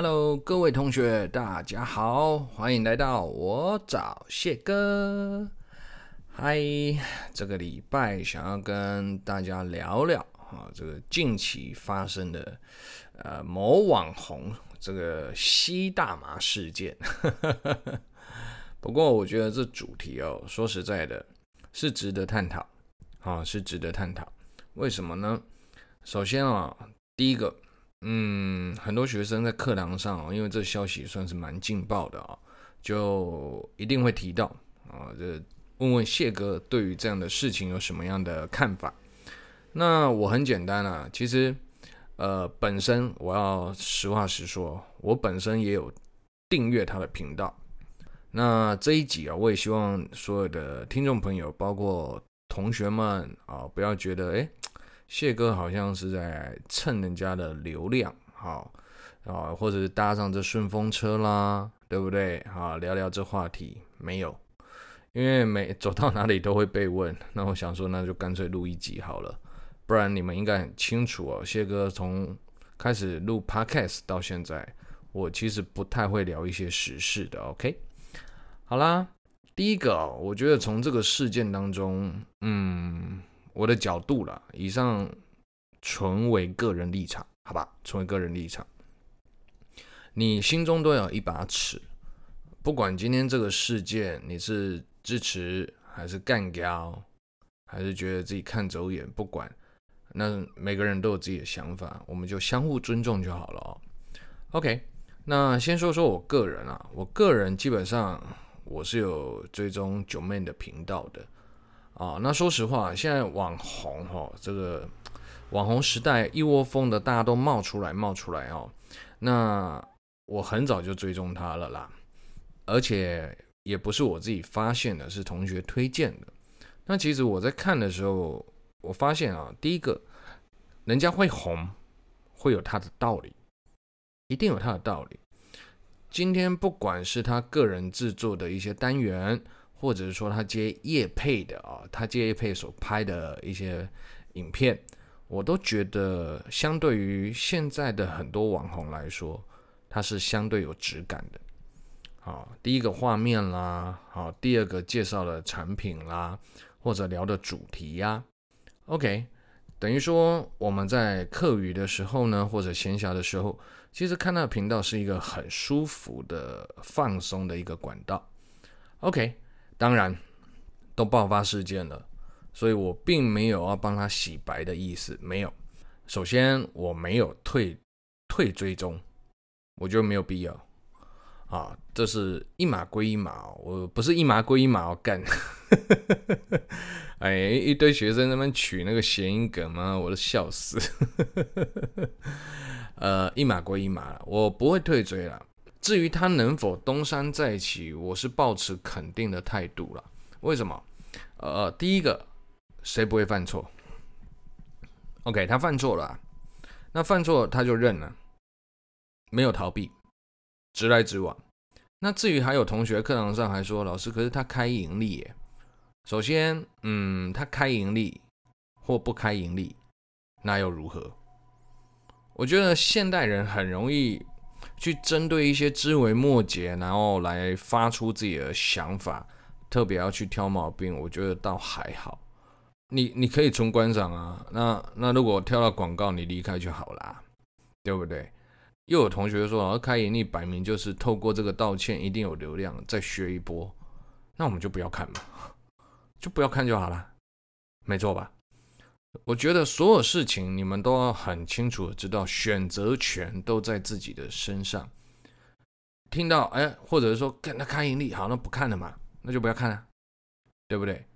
Hello，各位同学，大家好，欢迎来到我找谢哥。嗨，这个礼拜想要跟大家聊聊啊，这个近期发生的呃某网红这个吸大麻事件。不过我觉得这主题哦，说实在的，是值得探讨啊，是值得探讨。为什么呢？首先啊，第一个。嗯，很多学生在课堂上，因为这消息算是蛮劲爆的啊，就一定会提到啊，这问问谢哥对于这样的事情有什么样的看法？那我很简单啊，其实呃，本身我要实话实说，我本身也有订阅他的频道。那这一集啊，我也希望所有的听众朋友，包括同学们啊，不要觉得诶。谢哥好像是在蹭人家的流量，好啊，或者是搭上这顺风车啦，对不对？好，聊聊这话题没有，因为每走到哪里都会被问，那我想说，那就干脆录一集好了，不然你们应该很清楚哦。谢哥从开始录 Podcast 到现在，我其实不太会聊一些时事的。OK，好啦，第一个，我觉得从这个事件当中，嗯。我的角度啦，以上纯为个人立场，好吧？纯为个人立场，你心中都有一把尺，不管今天这个事件你是支持还是干掉，还是觉得自己看走眼，不管，那每个人都有自己的想法，我们就相互尊重就好了哦。OK，那先说说我个人啊，我个人基本上我是有追踪九妹的频道的。啊，那说实话，现在网红哈，这个网红时代一窝蜂的，大家都冒出来冒出来哦。那我很早就追踪他了啦，而且也不是我自己发现的，是同学推荐的。那其实我在看的时候，我发现啊，第一个，人家会红，会有他的道理，一定有他的道理。今天不管是他个人制作的一些单元。或者是说他接业配的啊，他接业配所拍的一些影片，我都觉得相对于现在的很多网红来说，它是相对有质感的。好，第一个画面啦，好，第二个介绍的产品啦，或者聊的主题呀，OK，等于说我们在课余的时候呢，或者闲暇的时候，其实看那个频道是一个很舒服的放松的一个管道，OK。当然，都爆发事件了，所以我并没有要帮他洗白的意思，没有。首先，我没有退退追踪，我觉得没有必要。啊，这是一码归一码，我不是一码归一码，要干。哎，一堆学生在那边取那个谐音梗嘛，我都笑死。呃，一码归一码，我不会退追了。至于他能否东山再起，我是抱持肯定的态度了。为什么？呃，第一个，谁不会犯错？OK，他犯错了，那犯错他就认了，没有逃避，直来直往。那至于还有同学课堂上还说，老师，可是他开盈利耶。首先，嗯，他开盈利或不开盈利，那又如何？我觉得现代人很容易。去针对一些枝微末节，然后来发出自己的想法，特别要去挑毛病，我觉得倒还好。你你可以从观赏啊，那那如果跳到广告，你离开就好啦，对不对？又有同学说，老师开盈利摆明就是透过这个道歉，一定有流量，再学一波，那我们就不要看嘛，就不要看就好了，没错吧？我觉得所有事情你们都要很清楚的知道，选择权都在自己的身上。听到哎，或者是说跟他开盈利，好，那不看了嘛，那就不要看了，对不对？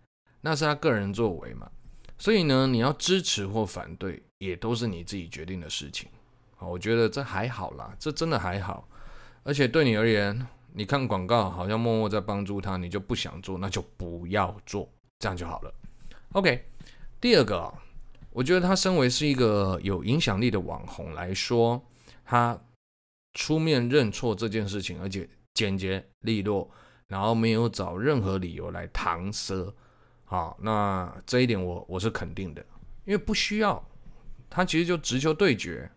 那是他个人作为嘛。所以呢，你要支持或反对，也都是你自己决定的事情。好，我觉得这还好啦，这真的还好。而且对你而言，你看广告好像默默在帮助他，你就不想做，那就不要做，这样就好了。OK。第二个，我觉得他身为是一个有影响力的网红来说，他出面认错这件事情，而且简洁利落，然后没有找任何理由来搪塞，好，那这一点我我是肯定的，因为不需要，他其实就直球对决。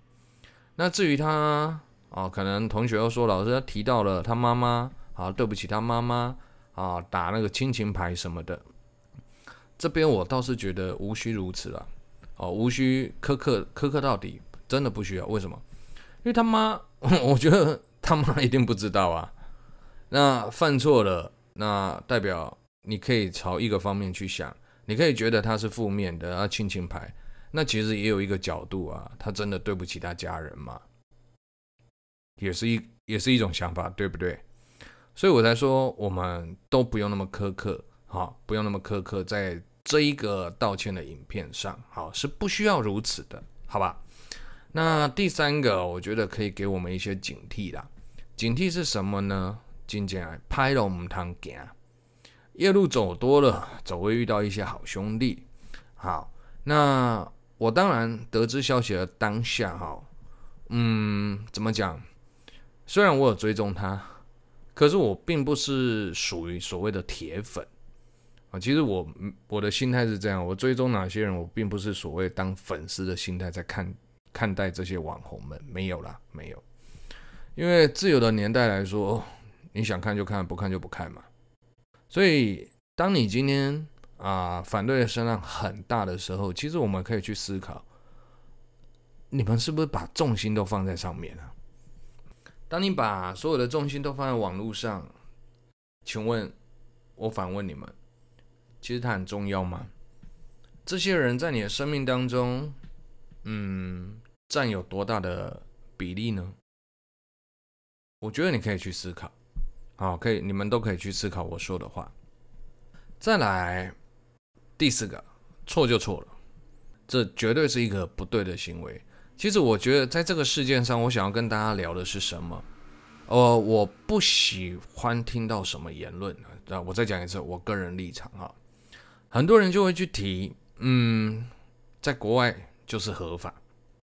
那至于他啊，可能同学又说老师他提到了他妈妈，啊，对不起他妈妈啊，打那个亲情牌什么的。这边我倒是觉得无需如此了，哦，无需苛刻苛刻到底，真的不需要。为什么？因为他妈，我觉得他妈一定不知道啊。那犯错了，那代表你可以朝一个方面去想，你可以觉得他是负面的啊，亲情牌。那其实也有一个角度啊，他真的对不起他家人嘛？也是一也是一种想法，对不对？所以我才说，我们都不用那么苛刻，好，不用那么苛刻，在这一个道歉的影片上，好，是不需要如此的，好吧？那第三个，我觉得可以给我们一些警惕啦。警惕是什么呢？今天拍了我们堂行，夜路走多了，总会遇到一些好兄弟。好，那我当然得知消息的当下，哈，嗯，怎么讲？虽然我有追踪他，可是我并不是属于所谓的铁粉其实我我的心态是这样，我追踪哪些人，我并不是所谓当粉丝的心态在看看待这些网红们，没有啦，没有。因为自由的年代来说，你想看就看，不看就不看嘛。所以，当你今天啊反对的声浪很大的时候，其实我们可以去思考，你们是不是把重心都放在上面了？当你把所有的重心都放在网络上，请问，我反问你们，其实它很重要吗？这些人在你的生命当中，嗯，占有多大的比例呢？我觉得你可以去思考，好，可以，你们都可以去思考我说的话。再来，第四个，错就错了，这绝对是一个不对的行为。其实我觉得，在这个事件上，我想要跟大家聊的是什么？呃，我不喜欢听到什么言论啊。我再讲一次，我个人立场哈。很多人就会去提，嗯，在国外就是合法。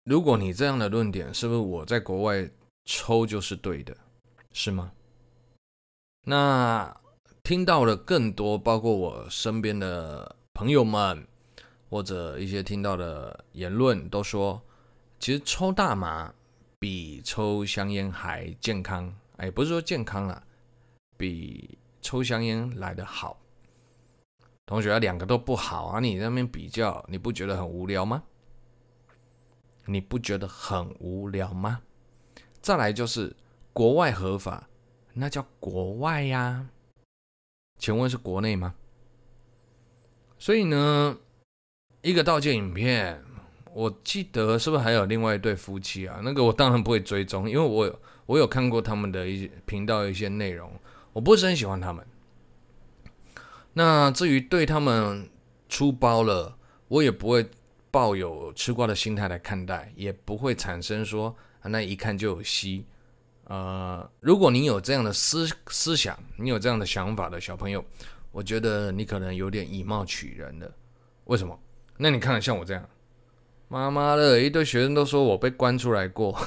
如果你这样的论点，是不是我在国外抽就是对的？是吗？那听到了更多，包括我身边的朋友们，或者一些听到的言论，都说。其实抽大麻比抽香烟还健康，哎，不是说健康啦，比抽香烟来得好。同学，两个都不好啊，你那边比较，你不觉得很无聊吗？你不觉得很无聊吗？再来就是国外合法，那叫国外呀，请问是国内吗？所以呢，一个道歉影片。我记得是不是还有另外一对夫妻啊？那个我当然不会追踪，因为我有我有看过他们的一些频道一些内容，我不是很喜欢他们。那至于对他们出包了，我也不会抱有吃瓜的心态来看待，也不会产生说，那一看就有戏。呃，如果你有这样的思思想，你有这样的想法的小朋友，我觉得你可能有点以貌取人了。为什么？那你看像我这样。妈妈的，一堆学生都说我被关出来过，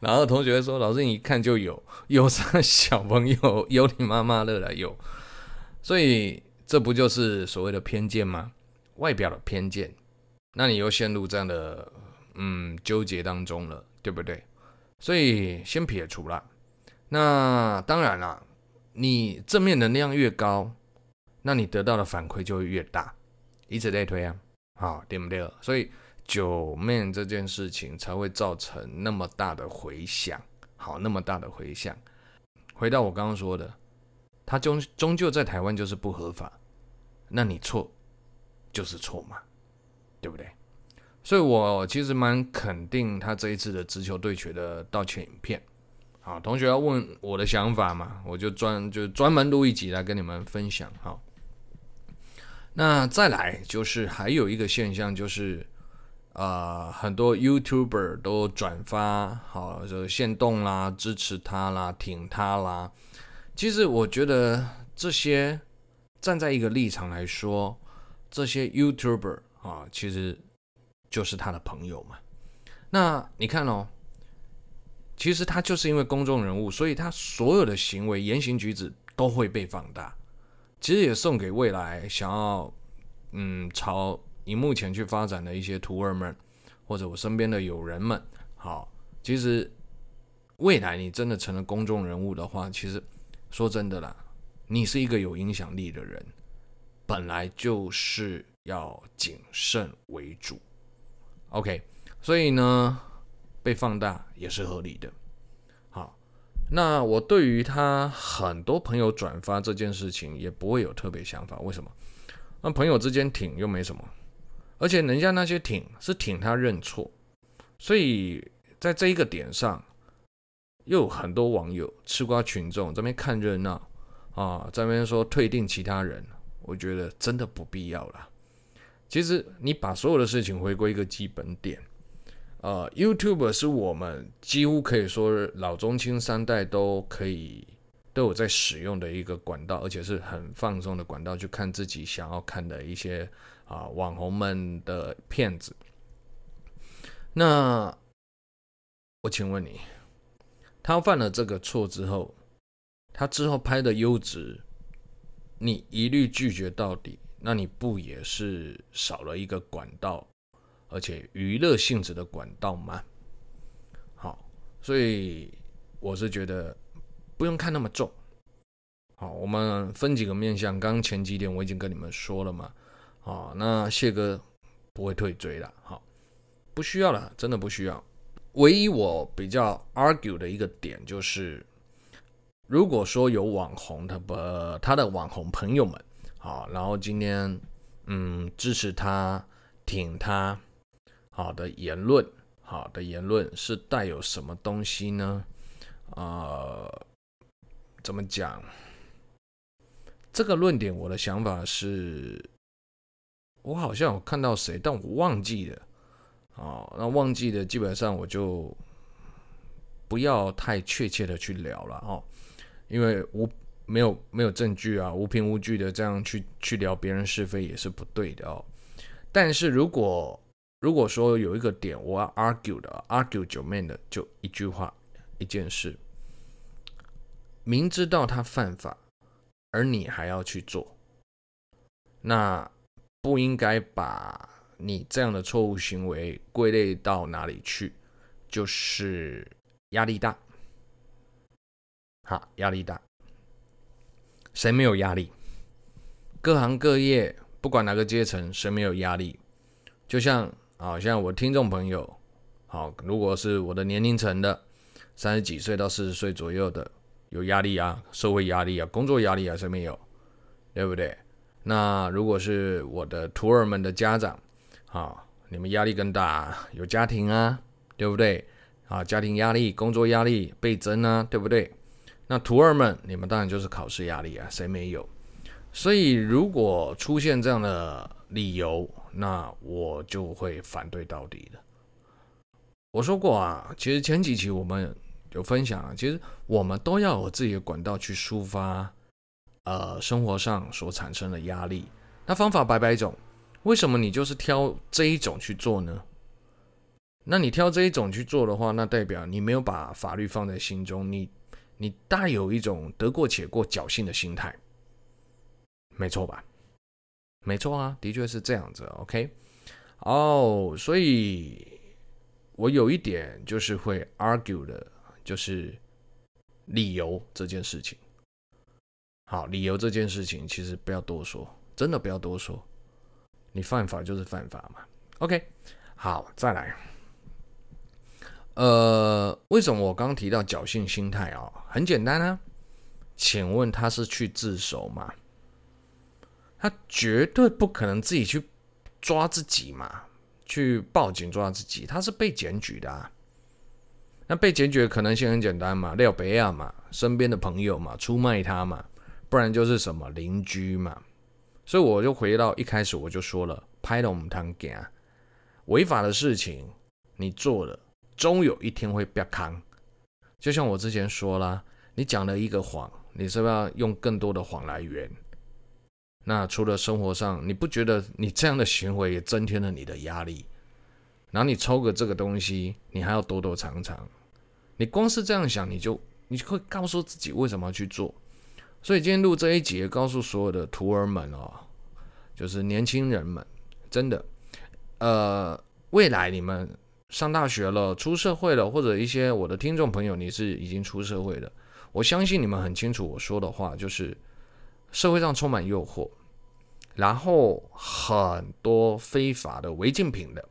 然后同学说：“老师，你一看就有，有啥小朋友有你妈妈的了有。”所以这不就是所谓的偏见吗？外表的偏见，那你又陷入这样的嗯纠结当中了，对不对？所以先撇除了。那当然了，你正面能量越高，那你得到的反馈就会越大，以此类推啊。好，对不对？所以九妹这件事情才会造成那么大的回响。好，那么大的回响。回到我刚刚说的，他终终究在台湾就是不合法，那你错就是错嘛，对不对？所以我其实蛮肯定他这一次的直球对决的道歉影片。好，同学要问我的想法嘛，我就专就专门录一集来跟你们分享。好。那再来就是还有一个现象，就是，呃，很多 YouTuber 都转发好就限动啦，支持他啦，挺他啦。其实我觉得这些站在一个立场来说，这些 YouTuber 啊，其实就是他的朋友嘛。那你看哦，其实他就是因为公众人物，所以他所有的行为、言行举止都会被放大。其实也送给未来想要，嗯，朝你目前去发展的一些徒儿们，或者我身边的友人们，好，其实未来你真的成了公众人物的话，其实说真的啦，你是一个有影响力的人，本来就是要谨慎为主。OK，所以呢，被放大也是合理的。好，那我对于他很多朋友转发这件事情也不会有特别想法，为什么？那朋友之间挺又没什么，而且人家那些挺是挺他认错，所以。在这一个点上，又有很多网友吃瓜群众在那边看热闹啊，在那边说退订其他人，我觉得真的不必要了。其实你把所有的事情回归一个基本点，呃，YouTube 是我们几乎可以说老中青三代都可以都有在使用的一个管道，而且是很放松的管道，去看自己想要看的一些啊网红们的片子。那。我请问你，他犯了这个错之后，他之后拍的优质，你一律拒绝到底，那你不也是少了一个管道，而且娱乐性质的管道吗？好，所以我是觉得不用看那么重。好，我们分几个面向，刚前几点我已经跟你们说了嘛。好，那谢哥不会退追了，好，不需要了，真的不需要。唯一我比较 argue 的一个点就是，如果说有网红他不他的网红朋友们，好，然后今天嗯支持他挺他好的言论，好的言论是带有什么东西呢？呃，怎么讲？这个论点我的想法是，我好像有看到谁，但我忘记了。哦，那忘记的基本上我就不要太确切的去聊了哦，因为无没有没有证据啊，无凭无据的这样去去聊别人是非也是不对的哦。但是如果如果说有一个点我要 argue 的，argue 九妹的就一句话一件事，明知道他犯法，而你还要去做，那不应该把。你这样的错误行为归类到哪里去？就是压力大。好，压力大。谁没有压力？各行各业，不管哪个阶层，谁没有压力？就像啊，像我听众朋友，好，如果是我的年龄层的，三十几岁到四十岁左右的，有压力啊，社会压力啊，工作压力啊，谁没有？对不对？那如果是我的徒儿们的家长，啊，你们压力更大，有家庭啊，对不对？啊，家庭压力、工作压力倍增啊，对不对？那徒儿们，你们当然就是考试压力啊，谁没有？所以如果出现这样的理由，那我就会反对到底的。我说过啊，其实前几期我们有分享啊，其实我们都要有自己的管道去抒发，呃，生活上所产生的压力。那方法百百种。为什么你就是挑这一种去做呢？那你挑这一种去做的话，那代表你没有把法律放在心中，你你带有一种得过且过、侥幸的心态，没错吧？没错啊，的确是这样子。OK，哦所以我有一点就是会 argue 的，就是理由这件事情。好，理由这件事情其实不要多说，真的不要多说。你犯法就是犯法嘛，OK，好，再来。呃，为什么我刚提到侥幸心态啊？很简单啊，请问他是去自首吗？他绝对不可能自己去抓自己嘛，去报警抓自己，他是被检举的啊。那被检举的可能性很简单嘛，廖北亚嘛，身边的朋友嘛，出卖他嘛，不然就是什么邻居嘛。所以我就回到一开始我就说了，拍了我们堂给啊，违法的事情你做了，终有一天会被扛。就像我之前说了，你讲了一个谎，你是不是要用更多的谎来圆？那除了生活上，你不觉得你这样的行为也增添了你的压力？然后你抽个这个东西，你还要躲躲藏藏，你光是这样想，你就你就会告诉自己为什么要去做。所以今天录这一节，告诉所有的徒儿们哦，就是年轻人们，真的，呃，未来你们上大学了，出社会了，或者一些我的听众朋友，你是已经出社会了，我相信你们很清楚我说的话，就是社会上充满诱惑，然后很多非法的违禁品的，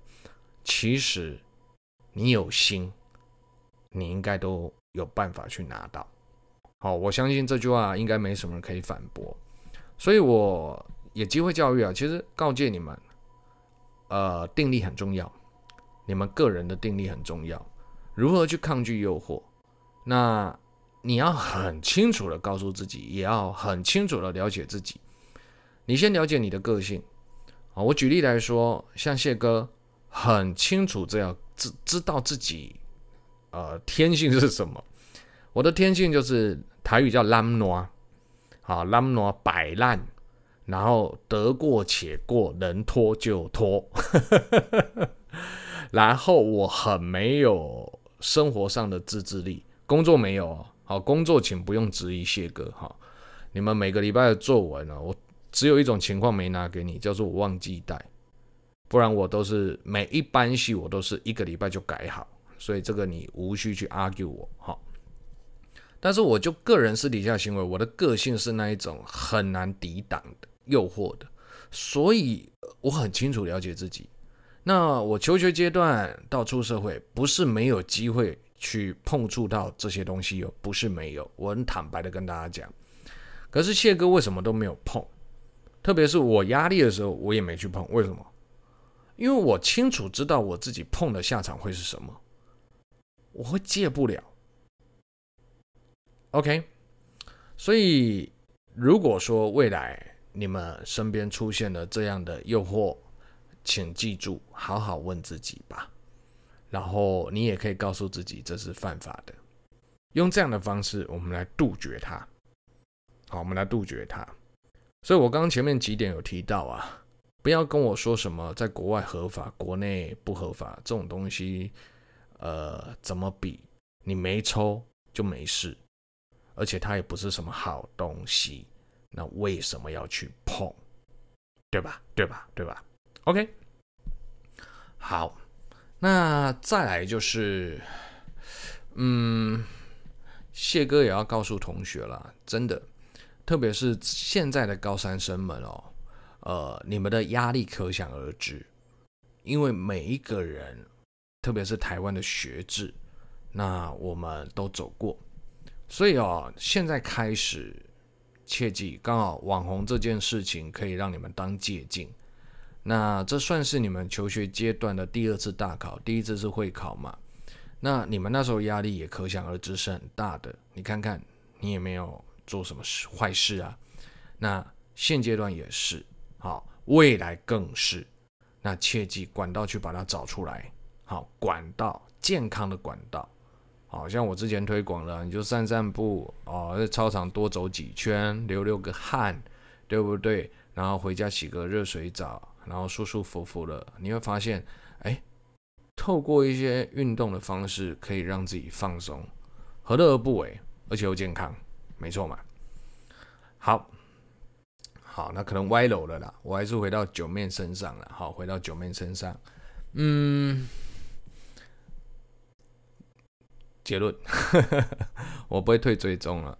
其实你有心，你应该都有办法去拿到。好，我相信这句话应该没什么人可以反驳，所以我也机会教育啊，其实告诫你们，呃，定力很重要。你们个人的定力很重要，如何去抗拒诱惑？那你要很清楚的告诉自己，也要很清楚的了解自己。你先了解你的个性啊。我举例来说，像谢哥很清楚这样知知道自己呃天性是什么。我的天性就是台语叫懒惰，好懒惰摆烂，然后得过且过，能拖就拖。然后我很没有生活上的自制力，工作没有好，工作请不用质疑谢哥哈。你们每个礼拜的作文呢，我只有一种情况没拿给你，叫做我忘记带，不然我都是每一班戏我都是一个礼拜就改好，所以这个你无需去 argue 我哈。但是我就个人私底下行为，我的个性是那一种很难抵挡的诱惑的，所以我很清楚了解自己。那我求学阶段到出社会，不是没有机会去碰触到这些东西哟，不是没有，我很坦白的跟大家讲。可是谢哥为什么都没有碰？特别是我压力的时候，我也没去碰。为什么？因为我清楚知道我自己碰的下场会是什么，我会戒不了。OK，所以如果说未来你们身边出现了这样的诱惑，请记住，好好问自己吧。然后你也可以告诉自己，这是犯法的。用这样的方式，我们来杜绝它。好，我们来杜绝它。所以我刚刚前面几点有提到啊，不要跟我说什么在国外合法，国内不合法这种东西。呃，怎么比？你没抽就没事，而且它也不是什么好东西。那为什么要去碰？对吧？对吧？对吧？OK，好，那再来就是，嗯，谢哥也要告诉同学了，真的，特别是现在的高三生们哦，呃，你们的压力可想而知，因为每一个人，特别是台湾的学制，那我们都走过，所以哦，现在开始，切记，刚好网红这件事情可以让你们当借镜。那这算是你们求学阶段的第二次大考，第一次是会考嘛？那你们那时候压力也可想而知是很大的。你看看，你也没有做什么坏事啊。那现阶段也是，好，未来更是。那切记管道去把它找出来，好，管道健康的管道，好像我之前推广了，你就散散步哦，在操场多走几圈，流流个汗，对不对？然后回家洗个热水澡。然后舒舒服服的，你会发现，哎，透过一些运动的方式，可以让自己放松，何乐而不为？而且又健康，没错嘛。好，好，那可能歪楼了啦，我还是回到九妹身上了。好，回到九妹身上，嗯，结论，我不会退追踪了。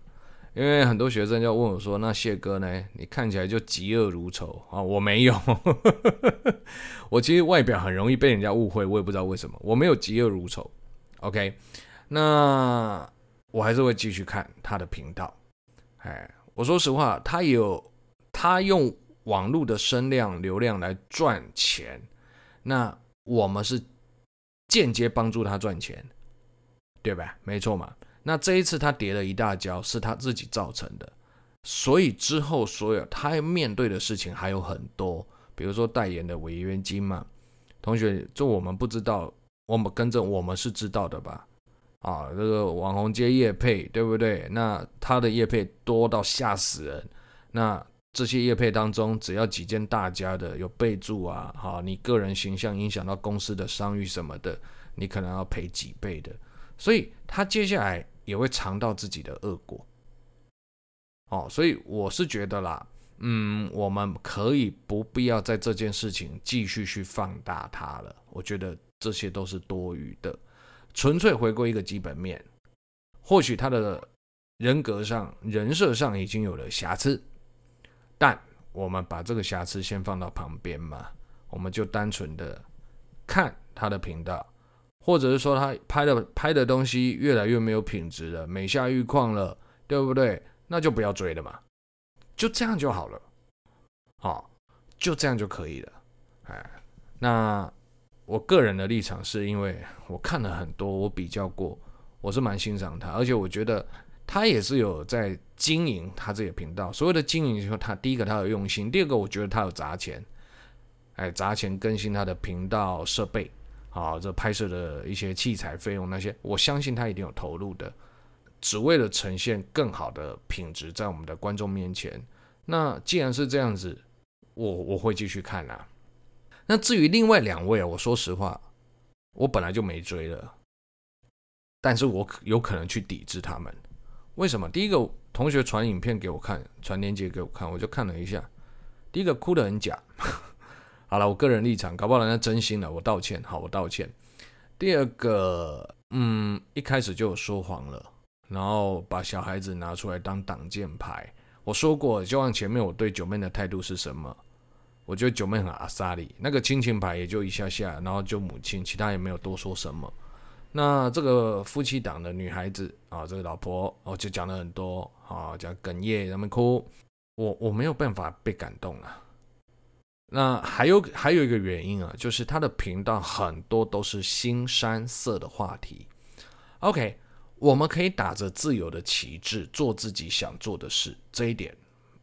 因为很多学生就问我说：“那谢哥呢？你看起来就嫉恶如仇啊！”我没有，我其实外表很容易被人家误会，我也不知道为什么，我没有嫉恶如仇。OK，那我还是会继续看他的频道。哎，我说实话，他有他用网络的声量流量来赚钱，那我们是间接帮助他赚钱，对吧？没错嘛。那这一次他跌了一大跤，是他自己造成的，所以之后所有他要面对的事情还有很多，比如说代言的违约金嘛。同学，这我们不知道，我们跟着我们是知道的吧？啊，这个网红接业配，对不对？那他的业配多到吓死人。那这些业配当中，只要几件大家的有备注啊，哈，你个人形象影响到公司的商誉什么的，你可能要赔几倍的。所以他接下来。也会尝到自己的恶果，哦，所以我是觉得啦，嗯，我们可以不必要在这件事情继续去放大它了。我觉得这些都是多余的，纯粹回归一个基本面。或许他的人格上、人设上已经有了瑕疵，但我们把这个瑕疵先放到旁边嘛，我们就单纯的看他的频道，或者是说他拍的拍的东西越来越没有品质了，每下愈况了，对不对？那就不要追了嘛，就这样就好了，好，就这样就可以了。哎，那我个人的立场是因为我看了很多，我比较过，我是蛮欣赏他，而且我觉得他也是有在经营他这个频道。所谓的经营，就他第一个他有用心，第二个我觉得他有砸钱，哎，砸钱更新他的频道设备，啊，这拍摄的一些器材费用那些，我相信他一定有投入的，只为了呈现更好的品质在我们的观众面前。那既然是这样子，我我会继续看啊。那至于另外两位啊，我说实话，我本来就没追了，但是我有可能去抵制他们。为什么？第一个同学传影片给我看，传链接给我看，我就看了一下。第一个哭得很假，好了，我个人立场，搞不好人家真心的，我道歉，好，我道歉。第二个，嗯，一开始就有说谎了，然后把小孩子拿出来当挡箭牌。我说过，就像前面我对九妹的态度是什么？我觉得九妹很阿萨里，那个亲情牌也就一下下，然后就母亲，其他也没有多说什么。那这个夫妻档的女孩子啊，这个老婆哦，就讲了很多啊，讲哽咽，他们哭，我我没有办法被感动啊。那还有还有一个原因啊，就是他的频道很多都是新山色的话题。OK，我们可以打着自由的旗帜做自己想做的事，这一点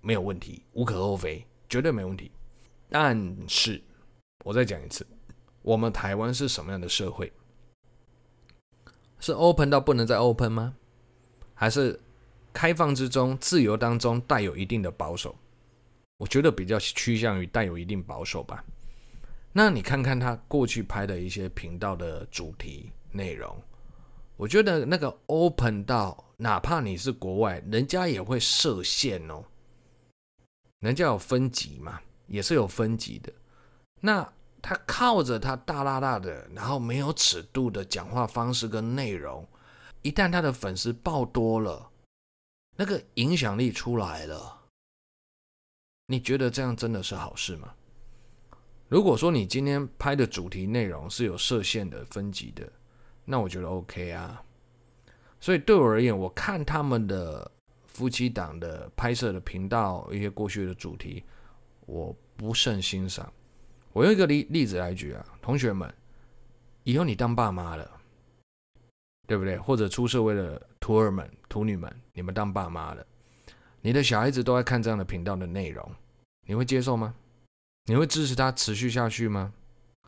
没有问题，无可厚非，绝对没问题。但是，我再讲一次，我们台湾是什么样的社会？是 open 到不能再 open 吗？还是开放之中、自由当中带有一定的保守？我觉得比较趋向于带有一定保守吧。那你看看他过去拍的一些频道的主题内容，我觉得那个 open 到，哪怕你是国外，人家也会设限哦。人家有分级嘛。也是有分级的，那他靠着他大大大的，然后没有尺度的讲话方式跟内容，一旦他的粉丝爆多了，那个影响力出来了，你觉得这样真的是好事吗？如果说你今天拍的主题内容是有设限的分级的，那我觉得 OK 啊。所以对我而言，我看他们的夫妻档的拍摄的频道一些过去的主题。我不甚欣赏。我用一个例例子来举啊，同学们，以后你当爸妈了，对不对？或者出社会的徒儿们、徒女们，你们当爸妈了，你的小孩子都在看这样的频道的内容，你会接受吗？你会支持他持续下去吗？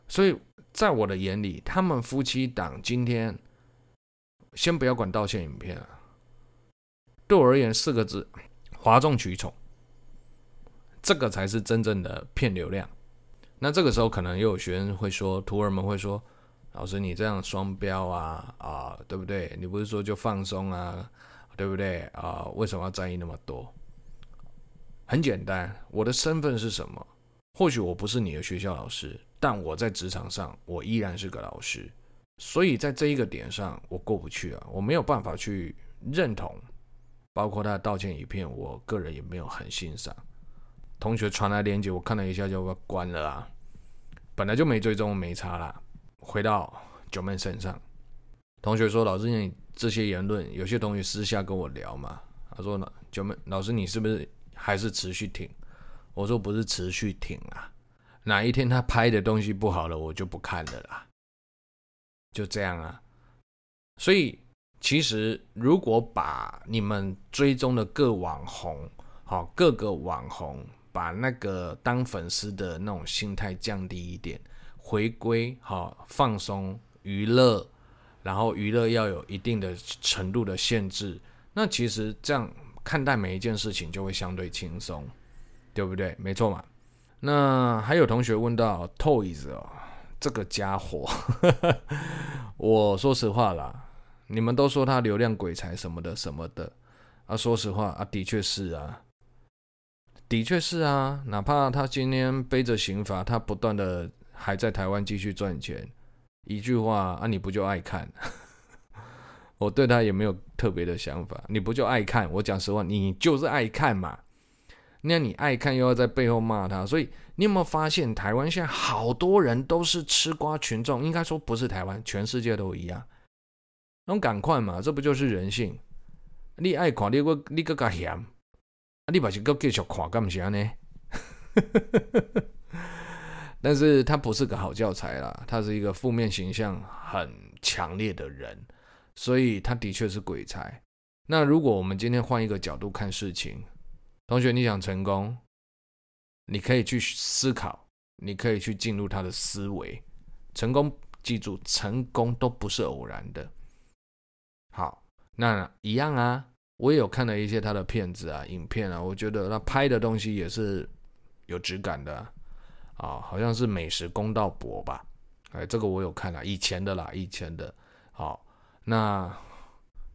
所以在我的眼里，他们夫妻档今天，先不要管道歉影片啊，对我而言四个字：哗众取宠。这个才是真正的骗流量。那这个时候可能又有学生会说，徒儿们会说：“老师，你这样双标啊啊，对不对？你不是说就放松啊，对不对啊？为什么要在意那么多？”很简单，我的身份是什么？或许我不是你的学校老师，但我在职场上我依然是个老师。所以在这一个点上，我过不去啊，我没有办法去认同。包括他的道歉影片，我个人也没有很欣赏。同学传来链接，我看了一下就关了啊。本来就没追踪，没差啦。回到九妹身上，同学说：“老师，你这些言论，有些同学私下跟我聊嘛。”他说：“，九妹老师，你是不是还是持续挺？”我说：“不是持续挺啊，哪一天他拍的东西不好了，我就不看了啦。”就这样啊。所以，其实如果把你们追踪的各网红，好，各个网红。把那个当粉丝的那种心态降低一点，回归好放松娱乐，然后娱乐要有一定的程度的限制，那其实这样看待每一件事情就会相对轻松，对不对？没错嘛。那还有同学问到 Toys 哦，这个家伙，我说实话啦，你们都说他流量鬼才什么的什么的啊，说实话啊，的确是啊。的确是啊，哪怕他今天背着刑罚，他不断的还在台湾继续赚钱，一句话啊，你不就爱看？我对他也没有特别的想法，你不就爱看？我讲实话，你就是爱看嘛。那你爱看又要在背后骂他，所以你有没有发现，台湾现在好多人都是吃瓜群众？应该说不是台湾，全世界都一样。那赶快嘛，这不就是人性？你爱看，你个你个个嫌，你把这个继续看干啥呢？但是他不是个好教材啦，他是一个负面形象很强烈的人，所以他的确是鬼才。那如果我们今天换一个角度看事情，同学，你想成功，你可以去思考，你可以去进入他的思维。成功，记住，成功都不是偶然的。好，那一样啊，我也有看了一些他的片子啊、影片啊，我觉得他拍的东西也是有质感的啊。好像是美食公道博吧？哎，这个我有看了，以前的啦，以前的。好，那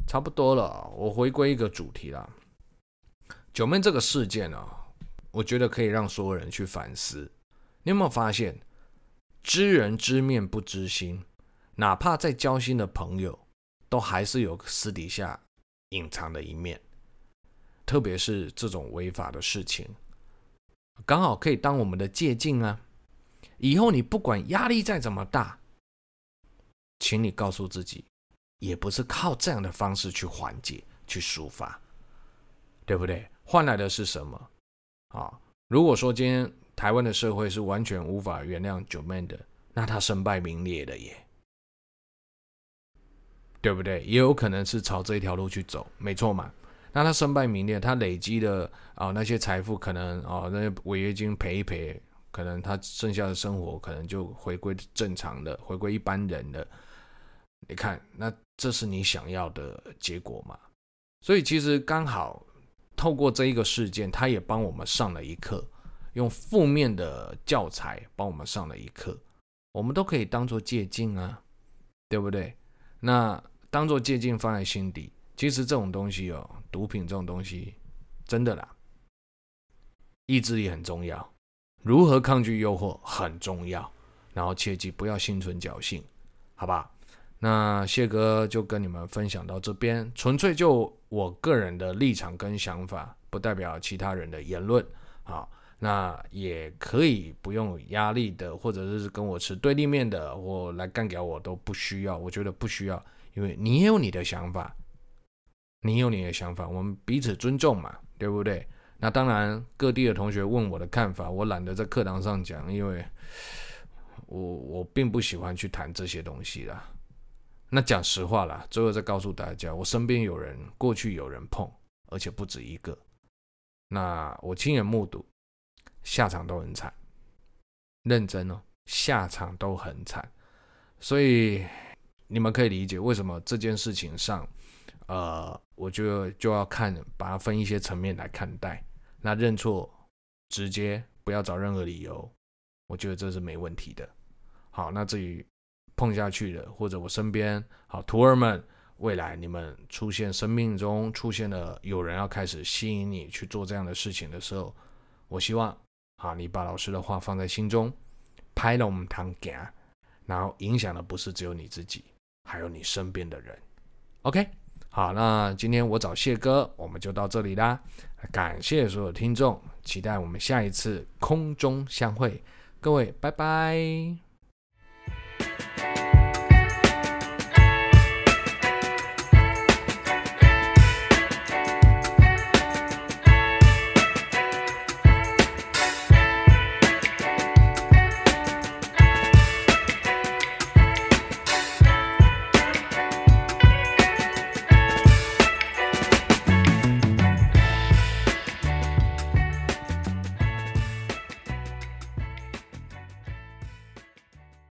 差不多了，我回归一个主题啦。九妹这个事件呢，我觉得可以让所有人去反思。你有没有发现，知人知面不知心，哪怕再交心的朋友，都还是有私底下隐藏的一面，特别是这种违法的事情。刚好可以当我们的借镜啊！以后你不管压力再怎么大，请你告诉自己，也不是靠这样的方式去缓解、去抒发，对不对？换来的是什么？啊，如果说今天台湾的社会是完全无法原谅九妹的，那他身败名裂了耶，对不对？也有可能是朝这一条路去走，没错嘛。那他身败名裂，他累积的啊、那些财富，可能啊、那些违约金赔一赔，可能他剩下的生活可能就回归正常的，回归一般人的。你看，那这是你想要的结果吗？所以其实刚好透过这一个事件，他也帮我们上了一课，用负面的教材帮我们上了一课，我们都可以当做借镜啊，对不对？那当做借鉴放在心底。其实这种东西哦，毒品这种东西，真的啦，意志力很重要，如何抗拒诱惑很重要，然后切记不要心存侥幸，好吧？那谢哥就跟你们分享到这边，纯粹就我个人的立场跟想法，不代表其他人的言论。好，那也可以不用压力的，或者是跟我持对立面的，或来干掉我都不需要，我觉得不需要，因为你也有你的想法。你有你的想法，我们彼此尊重嘛，对不对？那当然，各地的同学问我的看法，我懒得在课堂上讲，因为我我并不喜欢去谈这些东西啦。那讲实话啦，最后再告诉大家，我身边有人过去有人碰，而且不止一个。那我亲眼目睹，下场都很惨，认真哦，下场都很惨。所以你们可以理解为什么这件事情上。呃，我觉得就要看，把它分一些层面来看待。那认错，直接不要找任何理由，我觉得这是没问题的。好，那至于碰下去的，或者我身边好徒儿们，未来你们出现生命中出现了有人要开始吸引你去做这样的事情的时候，我希望啊，你把老师的话放在心中，拍了我们堂给，然后影响的不是只有你自己，还有你身边的人。OK。好，那今天我找谢哥，我们就到这里啦。感谢所有听众，期待我们下一次空中相会。各位，拜拜。